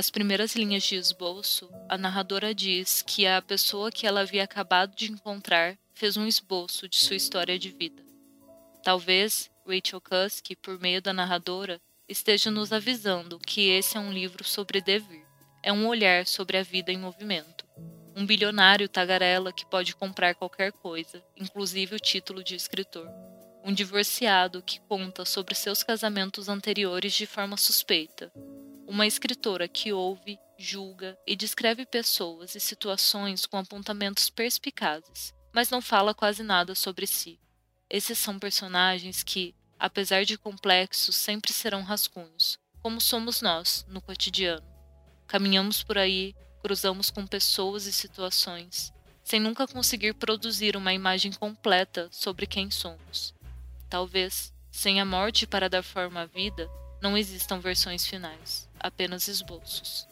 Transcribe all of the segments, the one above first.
Nas primeiras linhas de esboço, a narradora diz que a pessoa que ela havia acabado de encontrar fez um esboço de sua história de vida. Talvez Rachel Cusk, por meio da narradora, esteja nos avisando que esse é um livro sobre devir. É um olhar sobre a vida em movimento. Um bilionário tagarela que pode comprar qualquer coisa, inclusive o título de escritor. Um divorciado que conta sobre seus casamentos anteriores de forma suspeita. Uma escritora que ouve, julga e descreve pessoas e situações com apontamentos perspicazes, mas não fala quase nada sobre si. Esses são personagens que, apesar de complexos, sempre serão rascunhos, como somos nós no cotidiano. Caminhamos por aí, cruzamos com pessoas e situações, sem nunca conseguir produzir uma imagem completa sobre quem somos. Talvez, sem a morte para dar forma à vida, não existam versões finais, apenas esboços.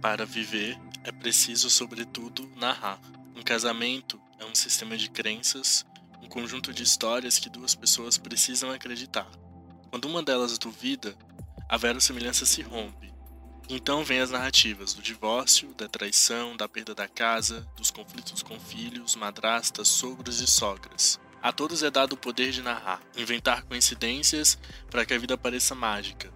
Para viver, é preciso, sobretudo, narrar. Um casamento é um sistema de crenças, um conjunto de histórias que duas pessoas precisam acreditar. Quando uma delas duvida, a verossimilhança se rompe. Então vem as narrativas do divórcio, da traição, da perda da casa, dos conflitos com filhos, madrastas, sogros e sogras. A todos é dado o poder de narrar, inventar coincidências para que a vida pareça mágica,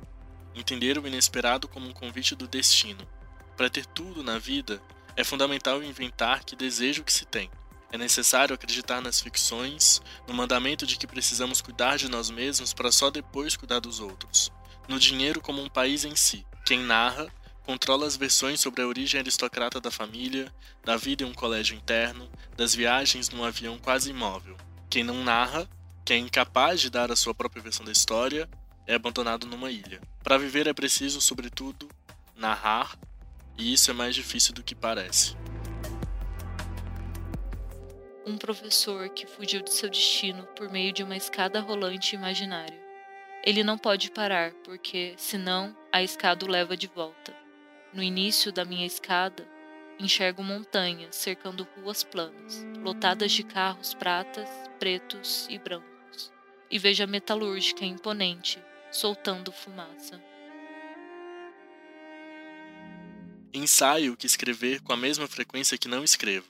entender o inesperado como um convite do destino. Para ter tudo na vida, é fundamental inventar que desejo que se tem. É necessário acreditar nas ficções, no mandamento de que precisamos cuidar de nós mesmos para só depois cuidar dos outros. No dinheiro como um país em si. Quem narra controla as versões sobre a origem aristocrata da família, da vida em um colégio interno, das viagens num avião quase imóvel. Quem não narra, que é incapaz de dar a sua própria versão da história, é abandonado numa ilha. Para viver é preciso, sobretudo, narrar, e isso é mais difícil do que parece um professor que fugiu de seu destino por meio de uma escada rolante imaginária. Ele não pode parar, porque, senão, a escada o leva de volta. No início da minha escada, enxergo montanhas cercando ruas planas, lotadas de carros pratas, pretos e brancos, e vejo a metalúrgica imponente, soltando fumaça. Ensaio que escrever com a mesma frequência que não escrevo.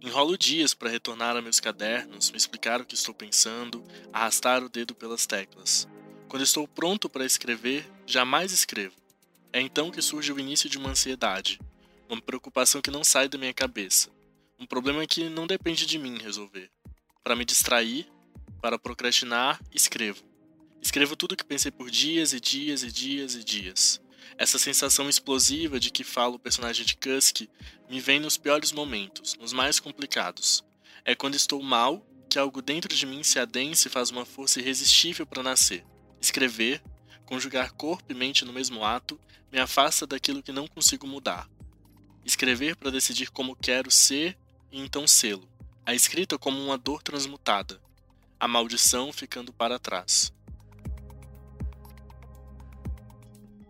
Enrolo dias para retornar a meus cadernos, me explicar o que estou pensando, arrastar o dedo pelas teclas. Quando estou pronto para escrever, jamais escrevo. É então que surge o início de uma ansiedade, uma preocupação que não sai da minha cabeça, um problema que não depende de mim resolver. Para me distrair, para procrastinar, escrevo. Escrevo tudo o que pensei por dias e dias e dias e dias. Essa sensação explosiva de que fala o personagem de Kusk me vem nos piores momentos, nos mais complicados. É quando estou mal que algo dentro de mim se adensa e faz uma força irresistível para nascer. Escrever, conjugar corpo e mente no mesmo ato, me afasta daquilo que não consigo mudar. Escrever para decidir como quero ser e então sê-lo. A escrita como uma dor transmutada. A maldição ficando para trás.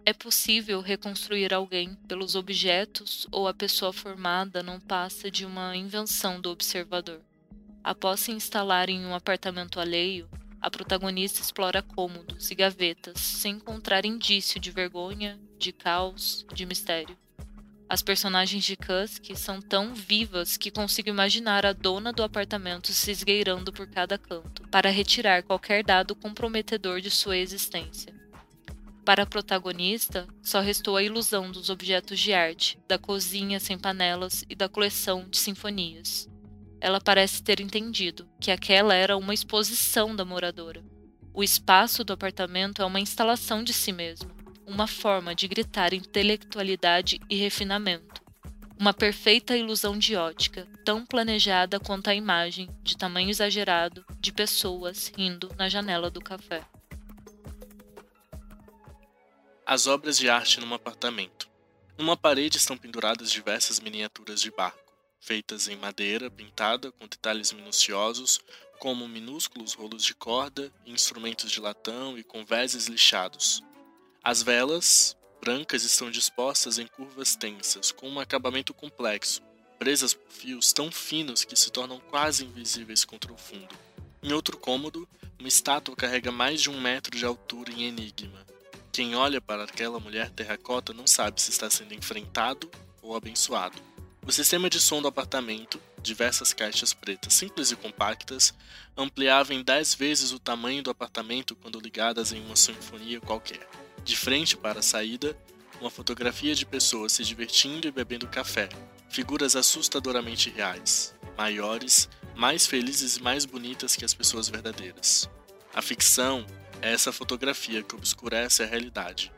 É possível reconstruir alguém pelos objetos ou a pessoa formada não passa de uma invenção do observador. Após se instalar em um apartamento alheio, a protagonista explora cômodos e gavetas sem encontrar indício de vergonha, de caos, de mistério. As personagens de Kusk são tão vivas que consigo imaginar a dona do apartamento se esgueirando por cada canto para retirar qualquer dado comprometedor de sua existência. Para a protagonista, só restou a ilusão dos objetos de arte, da cozinha sem panelas e da coleção de sinfonias. Ela parece ter entendido que aquela era uma exposição da moradora. O espaço do apartamento é uma instalação de si mesmo, uma forma de gritar intelectualidade e refinamento. Uma perfeita ilusão de ótica, tão planejada quanto a imagem, de tamanho exagerado, de pessoas rindo na janela do café as obras de arte num apartamento. Numa parede estão penduradas diversas miniaturas de barco, feitas em madeira pintada com detalhes minuciosos, como minúsculos rolos de corda, instrumentos de latão e convéses lixados. As velas, brancas, estão dispostas em curvas tensas, com um acabamento complexo, presas por fios tão finos que se tornam quase invisíveis contra o fundo. Em outro cômodo, uma estátua carrega mais de um metro de altura em enigma, Quem olha para aquela mulher terracota não sabe se está sendo enfrentado ou abençoado. O sistema de som do apartamento, diversas caixas pretas simples e compactas, ampliava em 10 vezes o tamanho do apartamento quando ligadas em uma sinfonia qualquer. De frente para a saída, uma fotografia de pessoas se divertindo e bebendo café, figuras assustadoramente reais, maiores, mais felizes e mais bonitas que as pessoas verdadeiras. A ficção é essa fotografia que obscurece a realidade,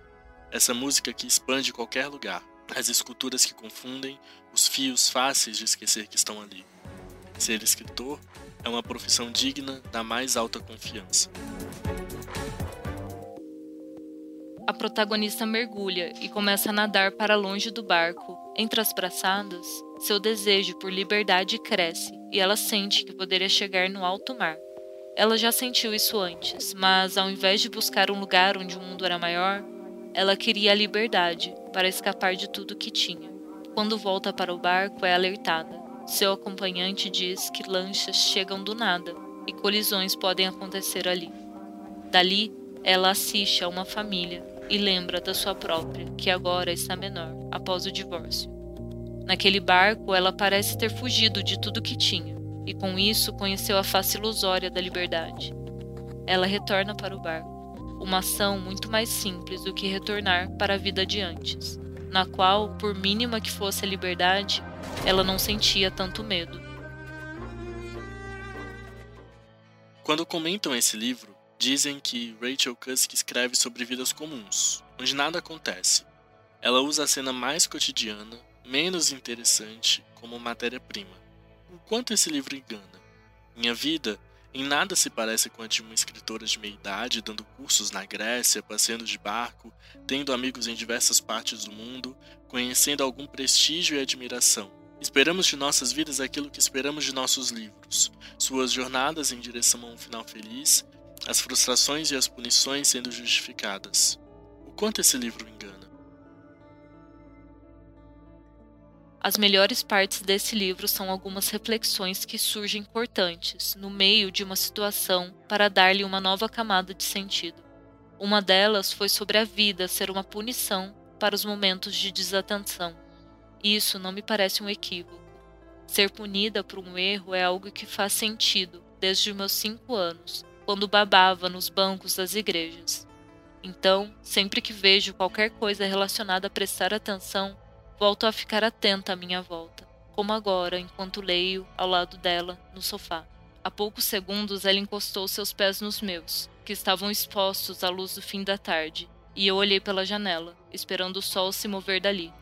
essa música que expande qualquer lugar, as esculturas que confundem, os fios fáceis de esquecer que estão ali. Ser escritor é uma profissão digna da mais alta confiança. A protagonista mergulha e começa a nadar para longe do barco. Entre as braçadas, seu desejo por liberdade cresce e ela sente que poderia chegar no alto mar. Ela já sentiu isso antes, mas ao invés de buscar um lugar onde o mundo era maior, ela queria a liberdade para escapar de tudo que tinha. Quando volta para o barco, é alertada. Seu acompanhante diz que lanchas chegam do nada e colisões podem acontecer ali. Dali, ela assiste a uma família e lembra da sua própria, que agora está menor após o divórcio. Naquele barco, ela parece ter fugido de tudo que tinha e com isso conheceu a face ilusória da liberdade. Ela retorna para o barco uma ação muito mais simples do que retornar para a vida de antes, na qual, por mínima que fosse a liberdade, ela não sentia tanto medo. Quando comentam esse livro, dizem que Rachel Cusk escreve sobre vidas comuns, onde nada acontece. Ela usa a cena mais cotidiana, menos interessante, como matéria-prima. O quanto esse livro engana? Minha vida em nada se parece com a de uma escritora de meia idade, dando cursos na Grécia, passeando de barco, tendo amigos em diversas partes do mundo, conhecendo algum prestígio e admiração. Esperamos de nossas vidas aquilo que esperamos de nossos livros, suas jornadas em direção a um final feliz, as frustrações e as punições sendo justificadas. O quanto esse livro engana? As melhores partes desse livro são algumas reflexões que surgem importantes no meio de uma situação para dar-lhe uma nova camada de sentido. Uma delas foi sobre a vida ser uma punição para os momentos de desatenção. Isso não me parece um equívoco. Ser punida por um erro é algo que faz sentido desde os meus cinco anos, quando babava nos bancos das igrejas. Então, sempre que vejo qualquer coisa relacionada a prestar atenção, Volto a ficar atenta à minha volta, como agora, enquanto leio ao lado dela, no sofá. Há poucos segundos ela encostou seus pés nos meus, que estavam expostos à luz do fim da tarde, e eu olhei pela janela, esperando o sol se mover dali.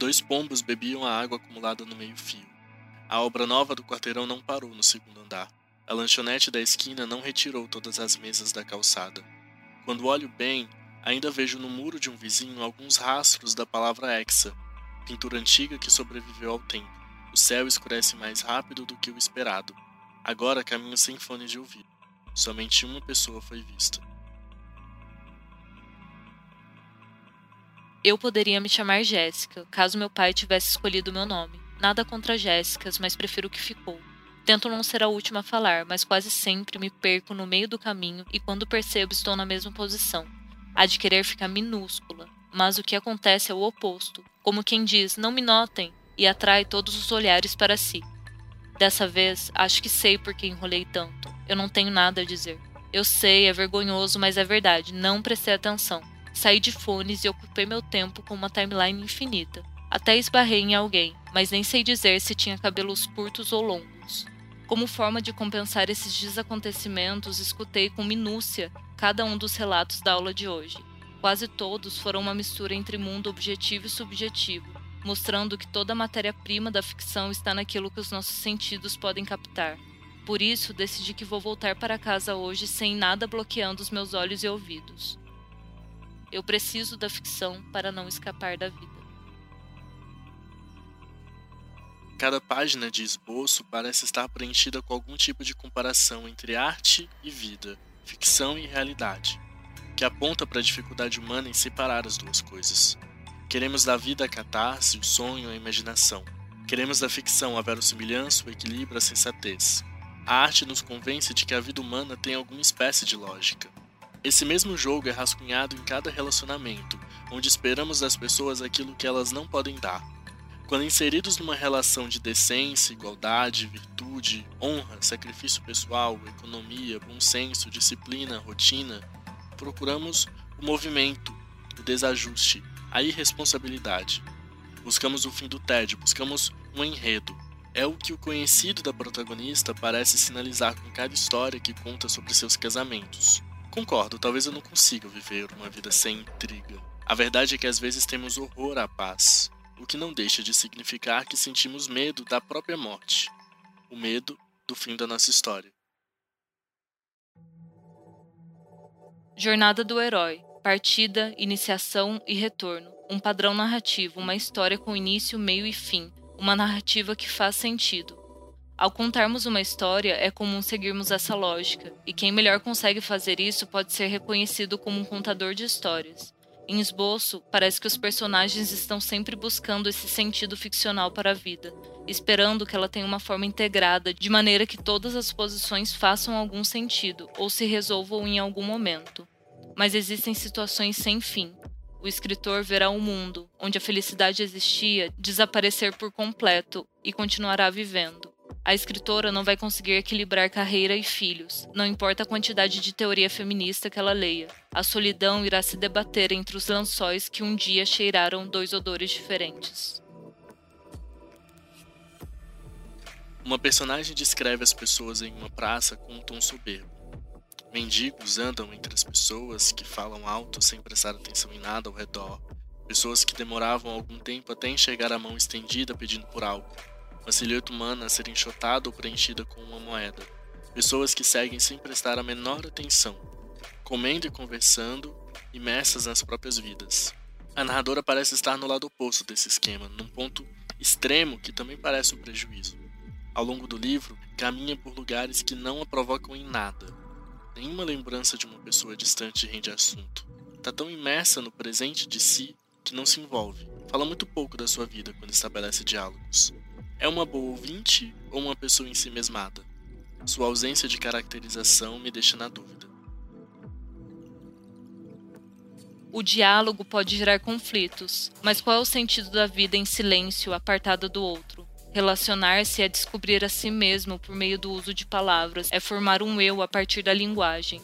Dois pombos bebiam a água acumulada no meio-fio. A obra nova do quarteirão não parou no segundo andar. A lanchonete da esquina não retirou todas as mesas da calçada. Quando olho bem, Ainda vejo no muro de um vizinho alguns rastros da palavra Hexa, pintura antiga que sobreviveu ao tempo. O céu escurece mais rápido do que o esperado. Agora caminho sem fone de ouvido. Somente uma pessoa foi vista. Eu poderia me chamar Jéssica, caso meu pai tivesse escolhido meu nome. Nada contra Jéssicas, mas prefiro que ficou. Tento não ser a última a falar, mas quase sempre me perco no meio do caminho e quando percebo estou na mesma posição. A de querer ficar minúscula, mas o que acontece é o oposto, como quem diz: não me notem, e atrai todos os olhares para si. Dessa vez, acho que sei por que enrolei tanto. Eu não tenho nada a dizer. Eu sei, é vergonhoso, mas é verdade, não prestei atenção. Saí de fones e ocupei meu tempo com uma timeline infinita. Até esbarrei em alguém, mas nem sei dizer se tinha cabelos curtos ou longos. Como forma de compensar esses desacontecimentos, escutei com minúcia cada um dos relatos da aula de hoje. Quase todos foram uma mistura entre mundo objetivo e subjetivo, mostrando que toda a matéria-prima da ficção está naquilo que os nossos sentidos podem captar. Por isso, decidi que vou voltar para casa hoje sem nada bloqueando os meus olhos e ouvidos. Eu preciso da ficção para não escapar da vida. Cada página de esboço parece estar preenchida com algum tipo de comparação entre arte e vida, ficção e realidade, que aponta para a dificuldade humana em separar as duas coisas. Queremos da vida a catarse, o sonho, a imaginação. Queremos da ficção a verossimilhança, o equilíbrio, a sensatez. a arte nos convence de que a vida humana tem alguma espécie de lógica. Esse mesmo jogo é rascunhado em cada relacionamento, onde esperamos das pessoas aquilo que elas não podem dar. Quando inseridos numa relação de decência, igualdade, virtude, honra, sacrifício pessoal, economia, bom senso, disciplina, rotina, procuramos o movimento, o desajuste, a irresponsabilidade. Buscamos o fim do tédio, buscamos um enredo. É o que o conhecido da protagonista parece sinalizar com cada história que conta sobre seus casamentos. Concordo, talvez eu não consiga viver uma vida sem intriga. A verdade é que às vezes temos horror à paz, o que não deixa de significar que sentimos medo da própria morte, o medo do fim da nossa história. Jornada do herói, partida, iniciação e retorno. Um padrão narrativo, uma história com início, meio e fim, uma narrativa que faz sentido. Ao contarmos uma história, é comum seguirmos essa lógica, e quem melhor consegue fazer isso pode ser reconhecido como um contador de histórias. Em esboço, parece que os personagens estão sempre buscando esse sentido ficcional para a vida, esperando que ela tenha uma forma integrada, de maneira que todas as posições façam algum sentido ou se resolvam em algum momento. Mas existem situações sem fim. O escritor verá um mundo onde a felicidade existia desaparecer por completo e continuará vivendo. A escritora não vai conseguir equilibrar carreira e filhos, não importa a quantidade de teoria feminista que ela leia. A solidão irá se debater entre os lençóis que um dia cheiraram dois odores diferentes. Uma personagem descreve as pessoas em uma praça com um tom soberbo. Mendigos andam entre as pessoas que falam alto sem prestar atenção em nada ao redor. Pessoas que demoravam algum tempo até enxergar a mão estendida pedindo por algo uma silhueta humana a ser enxotada ou preenchida com uma moeda. Pessoas que seguem sem prestar a menor atenção, comendo e conversando, imersas nas próprias vidas. A narradora parece estar no lado oposto desse esquema, num ponto extremo que também parece um prejuízo. Ao longo do livro, caminha por lugares que não a provocam em nada. Nenhuma lembrança de uma pessoa distante rende assunto. Está tão imersa no presente de si que não se envolve. Fala muito pouco da sua vida quando estabelece diálogos. É uma boa ouvinte ou uma pessoa em si mesmada? Sua ausência de caracterização me deixa na dúvida. O diálogo pode gerar conflitos, mas qual é o sentido da vida em silêncio, apartada do outro? Relacionar-se é descobrir a si mesmo por meio do uso de palavras, é formar um eu a partir da linguagem.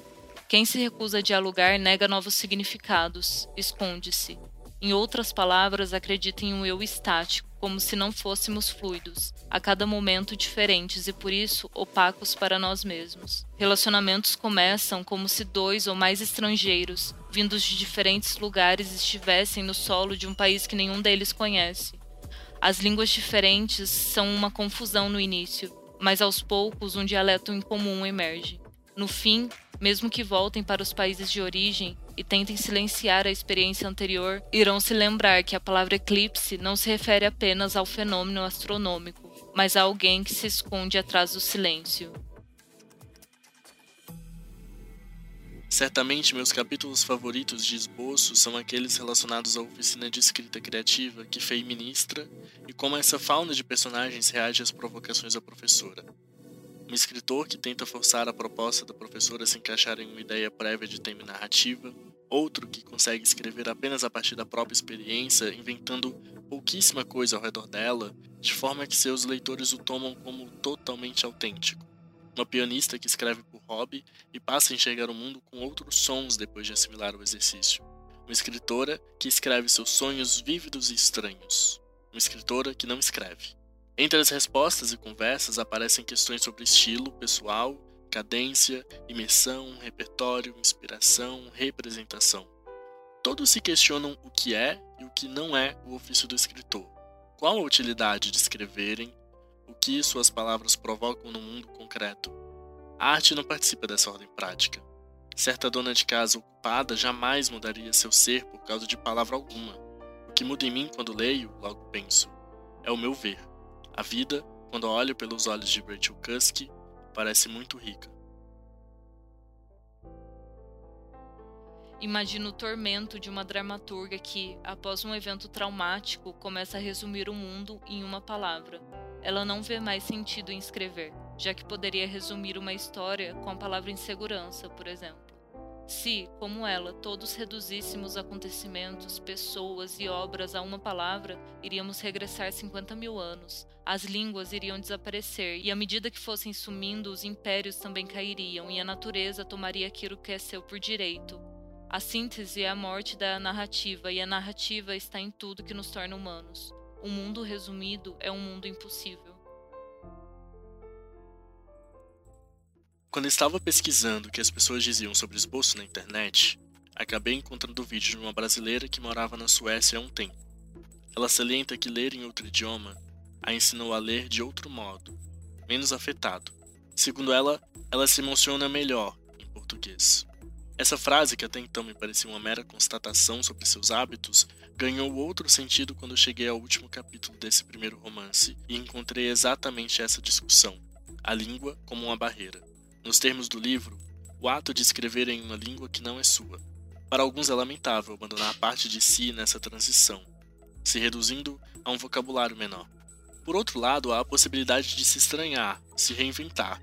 Quem se recusa a dialogar nega novos significados, esconde-se. Em outras palavras, acredita em um eu estático, como se não fôssemos fluidos, a cada momento diferentes e por isso opacos para nós mesmos. Relacionamentos começam como se dois ou mais estrangeiros, vindos de diferentes lugares, estivessem no solo de um país que nenhum deles conhece. As línguas diferentes são uma confusão no início, mas aos poucos um dialeto em comum emerge. No fim, mesmo que voltem para os países de origem e tentem silenciar a experiência anterior, irão se lembrar que a palavra eclipse não se refere apenas ao fenômeno astronômico, mas a alguém que se esconde atrás do silêncio. Certamente meus capítulos favoritos de esboço são aqueles relacionados à oficina de escrita criativa que Fei ministra e como essa fauna de personagens reage às provocações da professora. Um escritor que tenta forçar a proposta da professora a se encaixar em uma ideia prévia de tema narrativa, outro que consegue escrever apenas a partir da própria experiência, inventando pouquíssima coisa ao redor dela, de forma que seus leitores o tomam como totalmente autêntico. Uma pianista que escreve por hobby e passa a enxergar o mundo com outros sons depois de assimilar o exercício. Uma escritora que escreve seus sonhos vívidos e estranhos. Uma escritora que não escreve. Entre as respostas e conversas aparecem questões sobre estilo pessoal, cadência, imersão, repertório, inspiração, representação. Todos se questionam o que é e o que não é o ofício do escritor. Qual a utilidade de escreverem, o que suas palavras provocam no mundo concreto. A arte não participa dessa ordem prática. Certa dona de casa ocupada jamais mudaria seu ser por causa de palavra alguma. O que muda em mim quando leio, logo penso, é o meu ver. A vida, quando olho pelos olhos de Rachel parece muito rica. Imagina o tormento de uma dramaturga que, após um evento traumático, começa a resumir o mundo em uma palavra. Ela não vê mais sentido em escrever, já que poderia resumir uma história com a palavra insegurança, por exemplo. Se, como ela, todos reduzíssemos acontecimentos, pessoas e obras a uma palavra, iríamos regressar 50 mil anos. As línguas iriam desaparecer, e à medida que fossem sumindo, os impérios também cairiam, e a natureza tomaria aquilo que é seu por direito. A síntese é a morte da narrativa, e a narrativa está em tudo que nos torna humanos. O mundo resumido é um mundo impossível. Quando estava pesquisando o que as pessoas diziam sobre esboço na internet, acabei encontrando o vídeo de uma brasileira que morava na Suécia há um tempo. Ela salienta que ler em outro idioma a ensinou a ler de outro modo, menos afetado. Segundo ela, ela se emociona melhor em português. Essa frase, que até então me parecia uma mera constatação sobre seus hábitos, ganhou outro sentido quando cheguei ao último capítulo desse primeiro romance e encontrei exatamente essa discussão: a língua como uma barreira. Nos termos do livro, o ato de escrever em uma língua que não é sua. Para alguns é lamentável abandonar parte de si nessa transição, se reduzindo a um vocabulário menor. Por outro lado, há a possibilidade de se estranhar, se reinventar,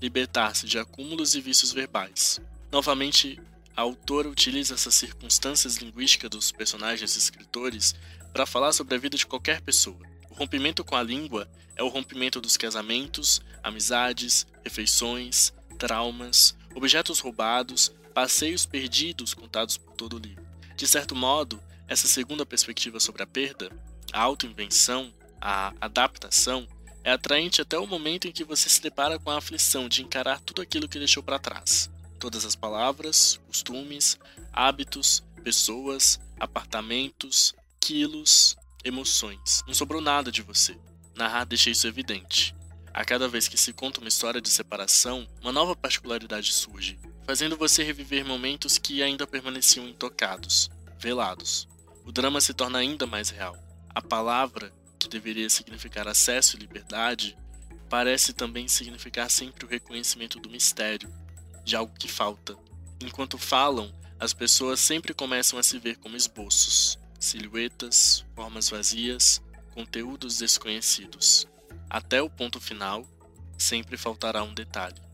libertar-se de acúmulos e vícios verbais. Novamente, a autora utiliza essas circunstâncias linguísticas dos personagens e escritores para falar sobre a vida de qualquer pessoa. O rompimento com a língua é o rompimento dos casamentos, amizades, refeições, traumas, objetos roubados, passeios perdidos contados por todo o livro. De certo modo, essa segunda perspectiva sobre a perda, a autoinvenção, a adaptação, é atraente até o momento em que você se depara com a aflição de encarar tudo aquilo que deixou para trás. Todas as palavras, costumes, hábitos, pessoas, apartamentos, quilos, emoções. Não sobrou nada de você. Narrar deixa isso evidente. A cada vez que se conta uma história de separação, uma nova particularidade surge, fazendo você reviver momentos que ainda permaneciam intocados, velados. O drama se torna ainda mais real. A palavra, que deveria significar acesso e liberdade, parece também significar sempre o reconhecimento do mistério, de algo que falta. Enquanto falam, as pessoas sempre começam a se ver como esboços, silhuetas, formas vazias, conteúdos desconhecidos. Até o ponto final, sempre faltará um detalhe.